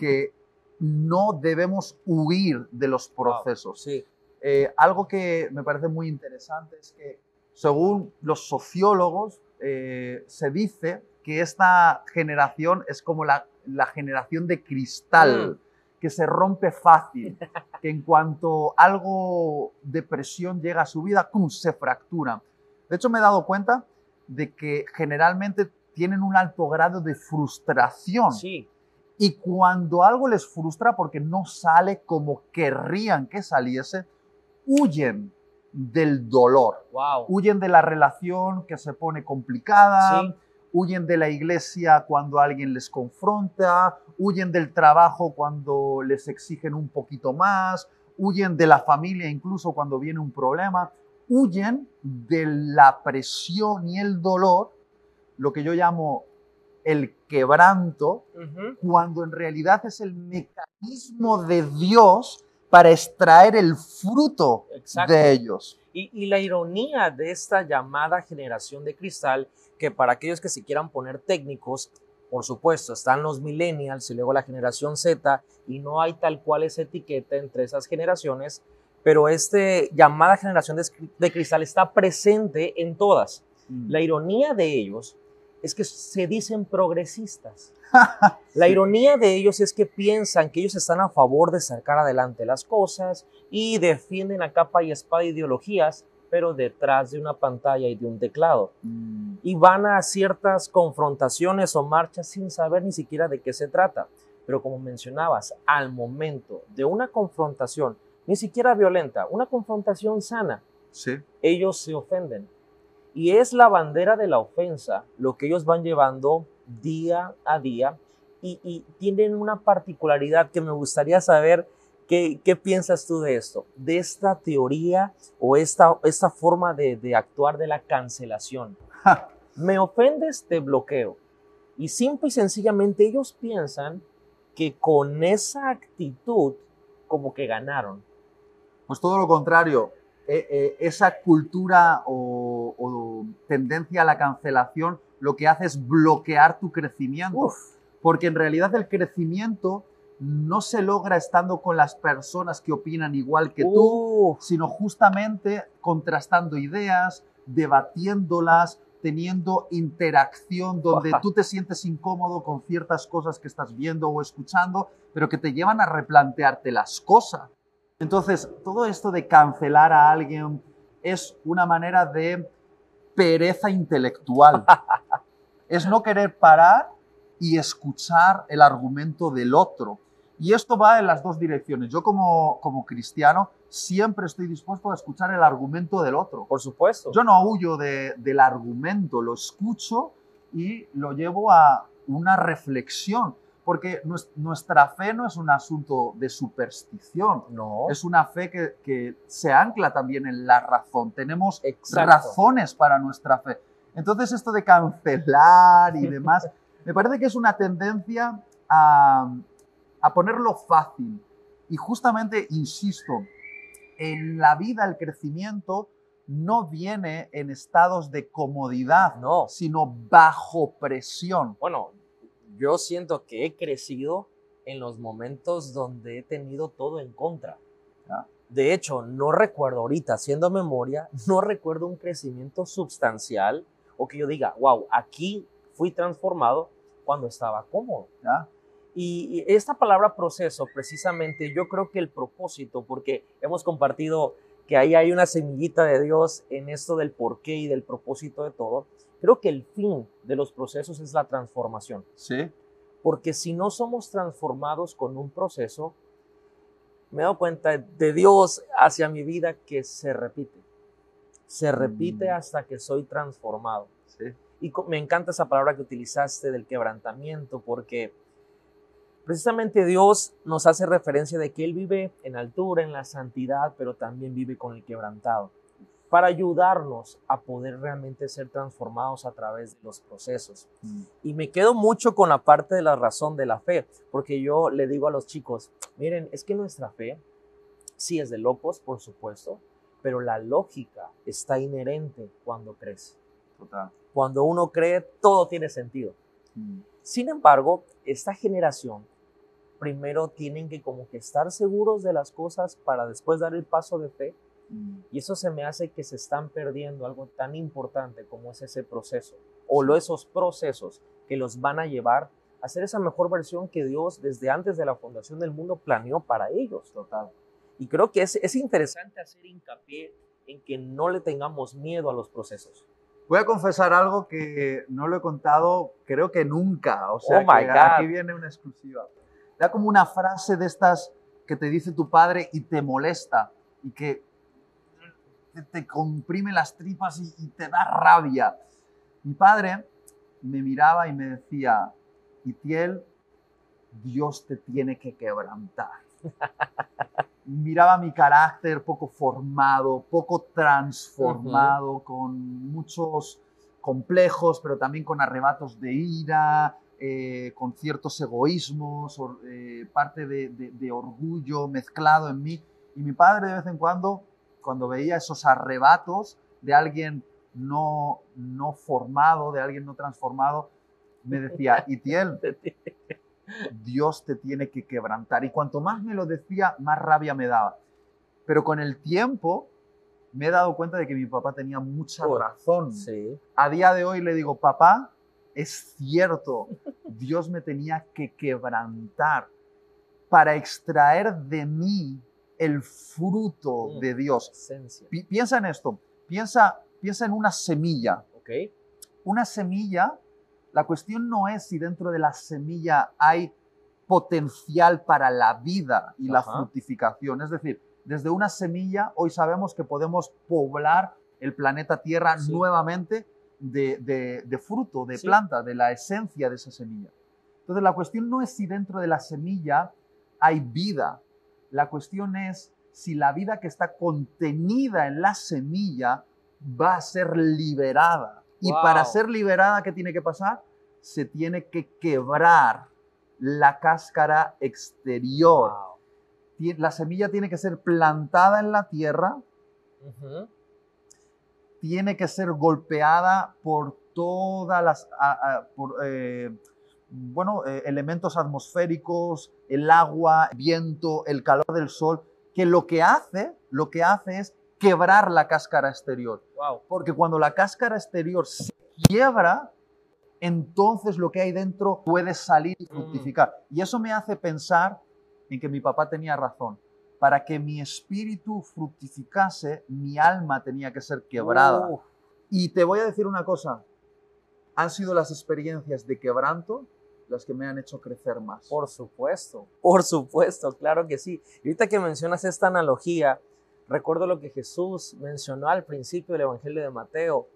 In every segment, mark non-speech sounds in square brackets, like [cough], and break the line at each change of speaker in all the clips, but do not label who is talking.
que no debemos huir de los procesos.
Sí.
Eh, algo que me parece muy interesante es que, según los sociólogos, eh, se dice que esta generación es como la, la generación de cristal, que se rompe fácil, que en cuanto algo de presión llega a su vida, ¡cum! se fractura. De hecho, me he dado cuenta de que generalmente tienen un alto grado de frustración.
Sí.
Y cuando algo les frustra porque no sale como querrían que saliese, huyen del dolor,
Wow.
huyen de la relación que se pone complicada,
Sí.
huyen de la iglesia cuando alguien les confronta, huyen del trabajo cuando les exigen un poquito más, huyen de la familia incluso cuando viene un problema, huyen de la presión y el dolor, lo que yo llamo el quebranto, cuando en realidad es el mecanismo de Dios para extraer el fruto
Exacto.
de ellos.
Y, y la ironía de esta llamada generación de cristal, que para aquellos que se quieran poner técnicos, por supuesto, están los millennials y luego la generación Z, y no hay tal cual esa etiqueta entre esas generaciones, pero este llamada generación de, cristal está presente en todas. La ironía de ellos es que se dicen progresistas. [laughs] La ironía de ellos es que piensan que ellos están a favor de sacar adelante las cosas y defienden a capa y espada ideologías, pero detrás de una pantalla y de un teclado.
Mm,
Y van a ciertas confrontaciones o marchas sin saber ni siquiera de qué se trata. Pero como mencionabas, al momento de una confrontación, ni siquiera violenta, una confrontación sana,
sí.
ellos se ofenden. Y es la bandera de la ofensa lo que ellos van llevando día a día y, y tienen una particularidad que me gustaría saber qué, qué piensas tú de esto, de esta teoría o esta, esta forma de, de actuar de la cancelación. Me ofendes, te bloqueo. Y simple y sencillamente ellos piensan que con esa actitud como que ganaron.
Pues todo lo contrario. Eh, eh, esa cultura o, o tendencia a la cancelación lo que hace es bloquear tu crecimiento.
Uf.
Porque en realidad el crecimiento no se logra estando con las personas que opinan igual que tú,
Uf.
sino justamente contrastando ideas, debatiéndolas, teniendo interacción donde tú te sientes incómodo con ciertas cosas que estás viendo o escuchando, pero que te llevan a replantearte las cosas. Entonces, todo esto de cancelar a alguien es una manera de pereza intelectual. es no querer parar y escuchar el argumento del otro. Y esto va en las dos direcciones. Yo como, como cristiano siempre estoy dispuesto a escuchar el argumento del otro.
Por supuesto.
Yo no huyo de- del argumento, lo escucho y lo llevo a una reflexión, porque nues- nuestra fe no es un asunto de superstición,
no.
es una fe que, que se ancla también en la razón. Tenemos
Exacto.
razones para nuestra fe. Entonces esto de cancelar y demás, [laughs] me parece que es una tendencia a, a ponerlo fácil. Y justamente, insisto, en la vida el crecimiento no viene en estados de comodidad,
No.
sino bajo presión.
Bueno, yo siento que he crecido en los momentos donde he tenido todo en contra. De hecho, no recuerdo ahorita, haciendo memoria, [laughs] no recuerdo un crecimiento sustancial o que yo diga, wow, aquí fui transformado cuando estaba cómodo. Y, y esta palabra proceso, precisamente, yo creo que el propósito, porque hemos compartido que ahí hay una semillita de Dios en esto del porqué y del propósito de todo, creo que el fin de los procesos es la transformación.
¿Sí?
Porque si no somos transformados con un proceso, me he dado cuenta de Dios hacia mi vida que se repite. Se repite
Mm.
hasta que soy transformado.
¿Sí?
Y me encanta esa palabra que utilizaste del quebrantamiento, porque precisamente Dios nos hace referencia de que Él vive en altura, en la santidad, pero también vive con el quebrantado, para ayudarnos a poder realmente ser transformados a través de los procesos.
Mm.
Y me quedo mucho con la parte de la razón de la fe, porque yo le digo a los chicos, miren, es que nuestra fe sí es de locos, por supuesto, pero la lógica está inherente cuando.
Total.
Cuando uno cree, todo tiene sentido.
Mm.
Sin embargo, esta generación primero tienen que como que estar seguros de las cosas para después dar el paso de fe.
Mm.
Y eso se me hace que se están perdiendo algo tan importante como es ese proceso o lo, esos procesos que los van a llevar a ser esa mejor versión que Dios desde antes de la fundación del mundo planeó para ellos.
Total.
Y creo que es, es interesante hacer hincapié en que no le tengamos miedo a los procesos.
Voy a confesar algo que no lo he contado, creo que nunca. O sea,
Oh my
que
God.
aquí viene una exclusiva. Da como una frase de estas que te dice tu padre y te molesta y que te, te comprime las tripas y, y te da rabia. Mi padre me miraba y me decía, Itiel, Dios te tiene que quebrantar. [laughs] Miraba mi carácter poco formado, poco transformado, con muchos complejos, pero también con arrebatos de ira, eh, con ciertos egoísmos, or- eh, parte de, de- de orgullo mezclado en mí. Y mi padre de vez en cuando, cuando veía esos arrebatos de alguien no, no formado, de alguien no transformado, me decía, Itiel, [laughs] Dios te tiene que quebrantar. Y cuanto más me lo decía, más rabia me daba. Pero con el tiempo me he dado cuenta de que mi papá tenía mucha razón.
Sí.
A día de hoy le digo, papá, es cierto, Dios me tenía que quebrantar para extraer de mí el fruto
Mm.
de Dios.
Esencia.
Pi- piensa en esto, piensa, piensa en una semilla. Una semilla, la cuestión no es si dentro de la semilla hay potencial para la vida y la fructificación. Es decir, desde una semilla hoy sabemos que podemos poblar el planeta Tierra
Sí.
nuevamente de, de- de fruto, de
Sí.
planta, de la esencia de esa semilla. Entonces la cuestión no es si dentro de la semilla hay vida, la cuestión es si la vida que está contenida en la semilla va a ser liberada. Y para ser liberada, ¿qué tiene que pasar? Se tiene que quebrar la cáscara exterior.
Wow.
La semilla tiene que ser plantada en la tierra, tiene que ser golpeada por todas las a- a- por, eh, bueno, eh, elementos atmosféricos, el agua, viento, el calor del sol, que lo que hace, lo que hace es quebrar la cáscara exterior.
Wow.
Porque cuando la cáscara exterior se quiebra, entonces lo que hay dentro puede salir y fructificar. Y eso me hace pensar en que mi papá tenía razón. Para que mi espíritu fructificase, mi alma tenía que ser quebrada. Y te voy a decir una cosa. Han sido las experiencias de quebranto las que me han hecho crecer más.
Por supuesto, por supuesto, claro que sí. Y ahorita que mencionas esta analogía, recuerdo lo que Jesús mencionó al principio del Evangelio de Mateo.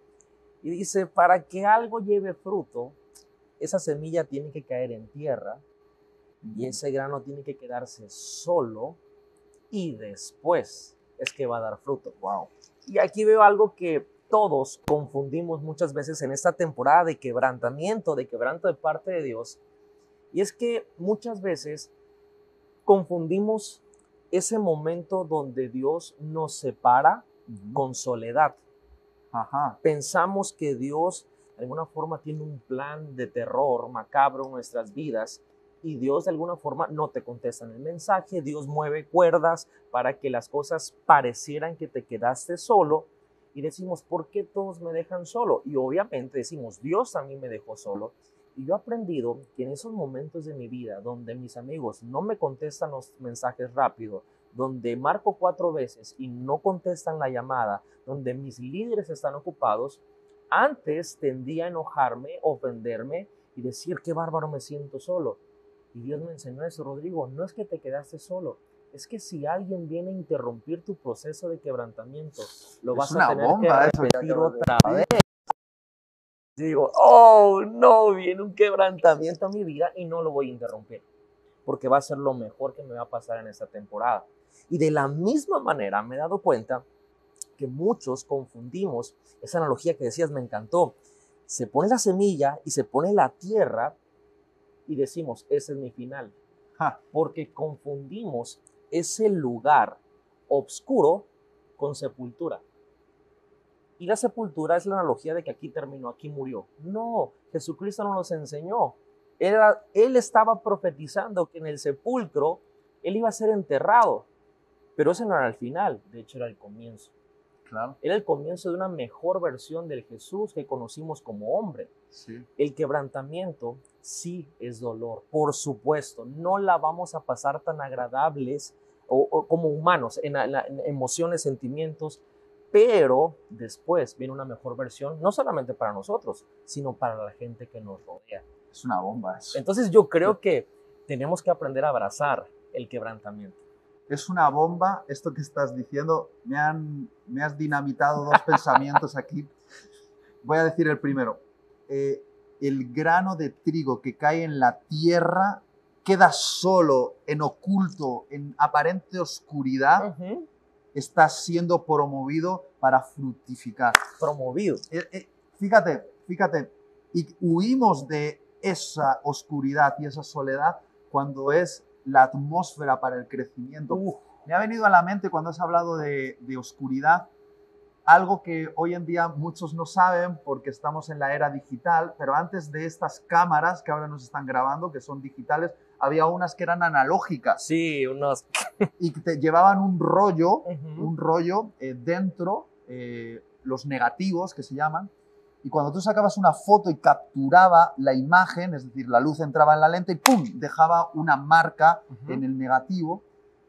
Y dice, para que algo lleve fruto, esa semilla tiene que caer en tierra y ese grano tiene que quedarse solo y después es que va a dar fruto.
Wow.
Y aquí veo algo que todos confundimos muchas veces en esta temporada de quebrantamiento, de quebranto de parte de Dios. Y es que muchas veces confundimos ese momento donde Dios nos separa con soledad.
Ajá.
Pensamos que Dios de alguna forma tiene un plan de terror macabro en nuestras vidas y Dios de alguna forma no te contesta en el mensaje, Dios mueve cuerdas para que las cosas parecieran que te quedaste solo y decimos, ¿por qué todos me dejan solo? Y obviamente decimos, Dios también me dejó solo. Y yo he aprendido que en esos momentos de mi vida donde mis amigos no me contestan los mensajes rápido, donde marco cuatro veces y no contestan la llamada, donde mis líderes están ocupados, antes tendía a enojarme, ofenderme y decir, qué bárbaro me siento solo. Y Dios me enseñó eso, Rodrigo, no es que te quedaste solo, es que si alguien viene a interrumpir tu proceso de quebrantamiento, lo
Es
vas a tener
bomba
que
eso
repetir
de
otra vez. Digo, oh, no, viene un quebrantamiento a mi vida y no lo voy a interrumpir, porque va a ser lo mejor que me va a pasar en esta temporada. Y de la misma manera me he dado cuenta que muchos confundimos esa analogía que decías, me encantó. Se pone la semilla y se pone la tierra y decimos, ese es mi final.
Ja.
Porque confundimos ese lugar oscuro con sepultura. Y la sepultura es la analogía de que aquí terminó, aquí murió. No, Jesucristo no nos enseñó Era, él estaba profetizando que en el sepulcro él iba a ser enterrado, pero ese no era el final, de hecho era el comienzo.
Claro.
Era el comienzo de una mejor versión del Jesús que conocimos como hombre.
Sí.
El quebrantamiento sí es dolor, por supuesto. No la vamos a pasar tan agradables o, o como humanos, en, la- en emociones, sentimientos, pero después viene una mejor versión, no solamente para nosotros, sino para la gente que nos rodea.
Es una bomba eso.
Entonces yo creo que tenemos que aprender a abrazar el quebrantamiento.
Es una bomba esto que estás diciendo. Me, han, me has dinamitado dos [laughs] pensamientos aquí. Voy a decir el primero. Eh, el grano de trigo que cae en la tierra queda solo, en oculto, en aparente oscuridad, está siendo promovido para fructificar.
Promovido.
Eh, eh, fíjate, fíjate, y huimos de esa oscuridad y esa soledad cuando es la atmósfera para el crecimiento. Me ha venido a la mente cuando has hablado de, de oscuridad, algo que hoy en día muchos no saben porque estamos en la era digital, pero antes de estas cámaras que ahora nos están grabando, que son digitales, había unas que eran analógicas
sí, unos... [laughs]
y te llevaban un rollo
Ujú.
un rollo eh, dentro, eh, los negativos que se llaman, y cuando tú sacabas una foto y capturaba la imagen, es decir, la luz entraba en la lente y ¡pum! dejaba una marca
Ujú.
en el negativo.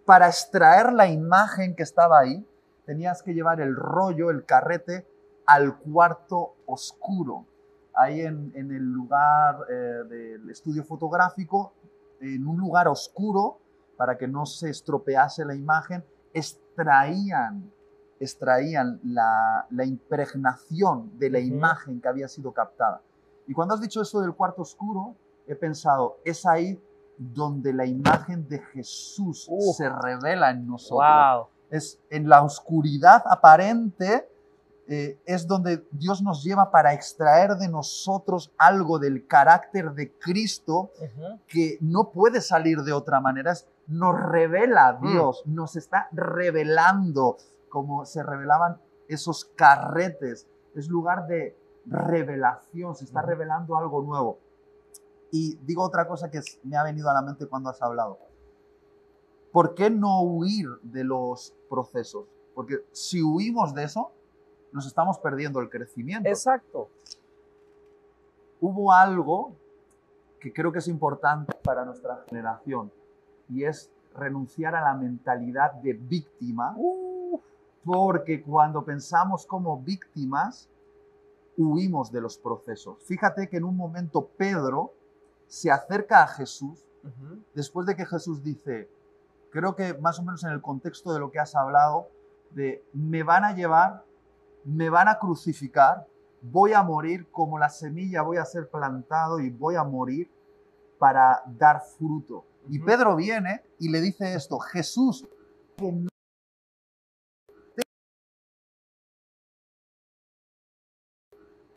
Para extraer la imagen que estaba ahí, tenías que llevar el rollo, el carrete, al cuarto oscuro. Ahí en, en el lugar eh, del estudio fotográfico, en un lugar oscuro, para que no se estropease la imagen, extraían, extraían la, la impregnación de la imagen que había sido captada. Y cuando has dicho eso del cuarto oscuro, he pensado, es ahí donde la imagen de Jesús se revela en nosotros.
Wow.
Es en la oscuridad aparente, eh, es donde Dios nos lleva para extraer de nosotros algo del carácter de Cristo que no puede salir de otra manera. Es- nos revela
Mm.
Dios, nos está revelando como se revelaban esos carretes. Es lugar de revelación, se está revelando algo nuevo. Y digo otra cosa que me ha venido a la mente cuando has hablado. ¿Por qué no huir de los procesos? Porque si huimos de eso, nos estamos perdiendo el crecimiento
Exacto.
hubo algo que creo que es importante para nuestra generación y es renunciar a la mentalidad de víctima, porque cuando pensamos como víctimas, huimos de los procesos. Fíjate que en un momento Pedro se acerca a Jesús después de que Jesús dice, creo que más o menos en el contexto de lo que has hablado, de me van a llevar, me van a crucificar, voy a morir como la semilla, voy a ser plantado y voy a morir para dar fruto. Y. Pedro viene y le dice esto, Jesús, que no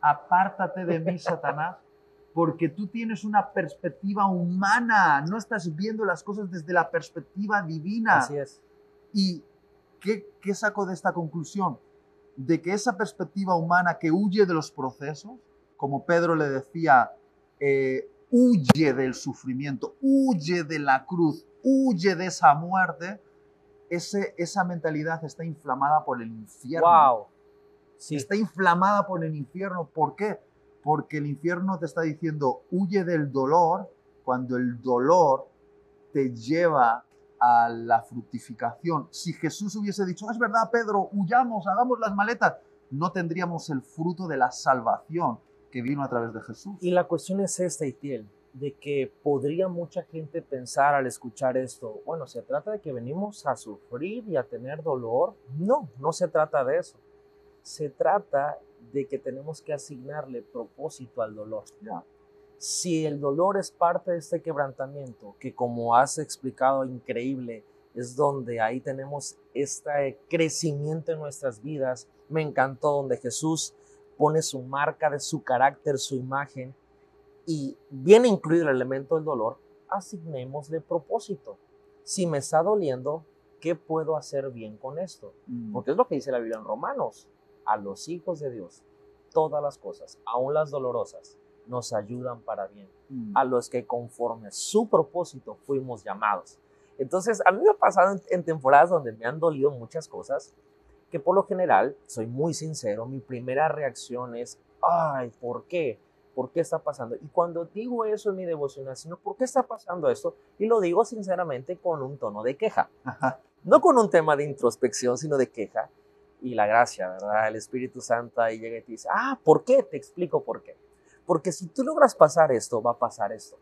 apártate de mí, Satanás, porque tú tienes una perspectiva humana, no estás viendo las cosas desde la perspectiva divina.
Así es.
¿Y qué, qué saco de esta conclusión? De que esa perspectiva humana que huye de los procesos, como Pedro le decía, eh, huye del sufrimiento, huye de la cruz, huye de esa muerte, ese, esa mentalidad está inflamada por el infierno.
Wow. Sí.
Está inflamada por el infierno. ¿Por qué? Porque el infierno te está diciendo, huye del dolor, cuando el dolor te lleva a la fructificación. Si Jesús hubiese dicho, es verdad, Pedro, huyamos, hagamos las maletas, no tendríamos el fruto de la salvación que vino a través de Jesús.
Y la cuestión es esta, Itiel, de que podría mucha gente pensar al escuchar esto, bueno, ¿se trata de que venimos a sufrir y a tener dolor? No, no se trata de eso. Se trata de que tenemos que asignarle propósito al dolor.
Ya.
Si el dolor es parte de este quebrantamiento, que como has explicado, increíble, es donde ahí tenemos este crecimiento en nuestras vidas. Me encantó donde Jesús pone su marca de su carácter, su imagen, y viene incluido el elemento del dolor, asignémosle propósito. Si me está doliendo, ¿qué puedo hacer bien con esto?
Mm.
Porque es lo que dice la Biblia en Romanos. A los hijos de Dios, todas las cosas, aun las dolorosas, nos ayudan para bien,
Mm.
a los que conforme a su propósito fuimos llamados. Entonces, a mí me ha pasado en, en temporadas donde me han dolido muchas cosas, que por lo general, soy muy sincero, mi primera reacción es, ay, ¿por qué? ¿Por qué está pasando? Y cuando digo eso en mi devocional, sino, ¿por qué está pasando esto? Y lo digo sinceramente con un tono de queja
Ajá.
no con un tema de introspección, sino de queja. Y la gracia, ¿verdad? El Espíritu Santo ahí llega y te dice, ah, ¿por qué? Te explico por qué. Porque si tú logras pasar esto, va a pasar esto.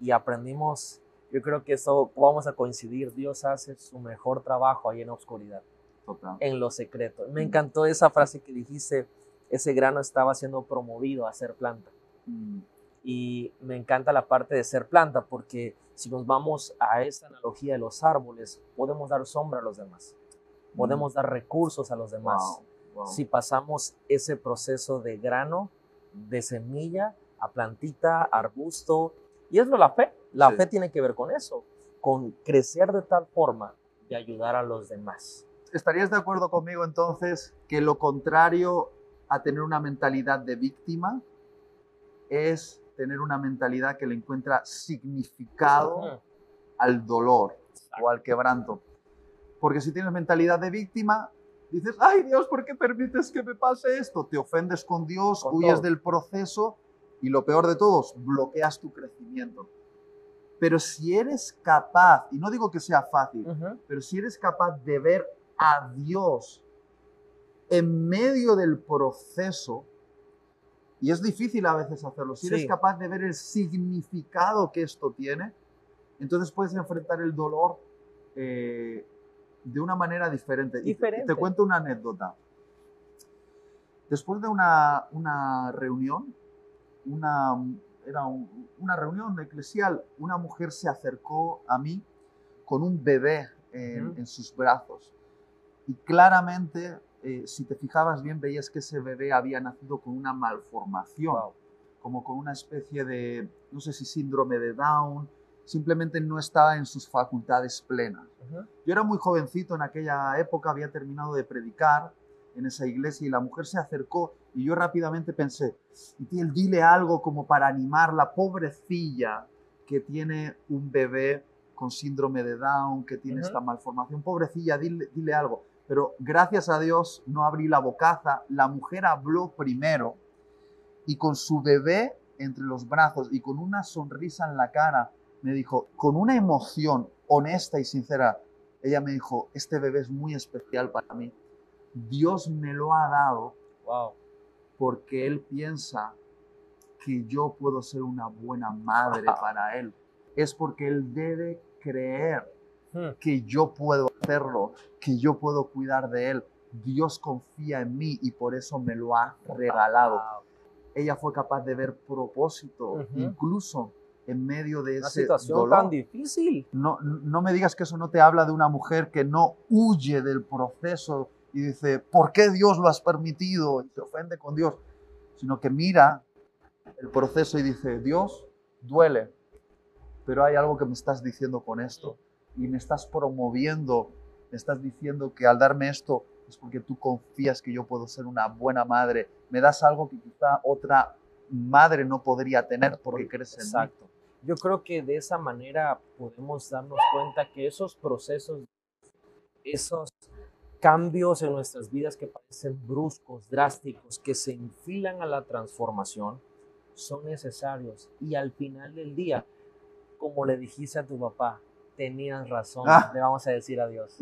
Y aprendimos, yo creo que esto vamos a coincidir, Dios hace su mejor trabajo ahí en la oscuridad,
Total.
en lo secreto. Me encantó esa frase que dijiste, ese grano estaba siendo promovido a ser planta
Mm.
y me encanta la parte de ser planta porque si nos vamos a esta analogía de los árboles, podemos dar sombra a los demás, podemos dar recursos a los demás.
Wow, wow.
Si pasamos ese proceso de grano, de semilla, a plantita, arbusto, y es lo la fe. La
Sí.
fe tiene que ver con eso, con crecer de tal forma de ayudar a los demás.
¿Estarías de acuerdo conmigo entonces que lo contrario a tener una mentalidad de víctima es tener una mentalidad que le encuentra significado al dolor o al quebranto? Porque si tienes mentalidad de víctima, dices, ay Dios, ¿por qué permites que me pase esto? Te ofendes con Dios,
Con
huyes
todo.
del proceso y lo peor de todos, bloqueas tu crecimiento. Pero si eres capaz, y no digo que sea fácil, pero si eres capaz de ver a Dios en medio del proceso, y es difícil a veces hacerlo, si eres capaz de ver el significado que esto tiene, entonces puedes enfrentar el dolor eh, de una manera diferente. Y te- cuento una anécdota. Después de una, una reunión, una, era un- una reunión eclesial, una mujer se acercó a mí con un bebé en, sus brazos. Y claramente, eh, si te fijabas bien, veías que ese bebé había nacido con una malformación,
Wow.
como con una especie de, no sé si síndrome de Down, simplemente no estaba en sus facultades plenas. Yo era muy jovencito en aquella época, había terminado de predicar en esa iglesia y la mujer se acercó y yo rápidamente pensé, Itiel, dile algo como para animarla, pobrecilla que tiene un bebé con síndrome de Down, que tiene esta malformación, pobrecilla, dile, dile algo. Pero gracias a Dios no abrí la bocaza, la mujer habló primero y con su bebé entre los brazos y con una sonrisa en la cara, me dijo, con una emoción honesta y sincera, ella me dijo, este bebé es muy especial para mí. Dios me lo ha dado
Wow.
porque Él piensa que yo puedo ser una buena madre [laughs] para Él. Es porque Él debe creer
Hmm.
que yo puedo hacerlo, que yo puedo cuidar de Él. Dios confía en mí y por eso me lo ha regalado.
Wow.
Ella fue capaz de ver propósito, incluso en medio de
Una
ese
situación
dolor.
tan difícil.
No, no me digas que eso no te habla de una mujer que no huye del proceso y dice, ¿por qué Dios lo has permitido? Y se ofende con Dios, sino que mira el proceso y dice, Dios, duele, pero hay algo que me estás diciendo con esto y me estás promoviendo, me estás diciendo que al darme esto es porque tú confías que yo puedo ser una buena madre, me das algo que quizá otra madre no podría tener porque crees en.
Exacto. Yo creo que de esa manera podemos darnos cuenta que esos procesos, esos cambios en nuestras vidas que parecen bruscos, drásticos, que se enfilan a la transformación, son necesarios. Y al final del día, como le dijiste a tu papá, tenías razón,
Ah.
le vamos a decir adiós.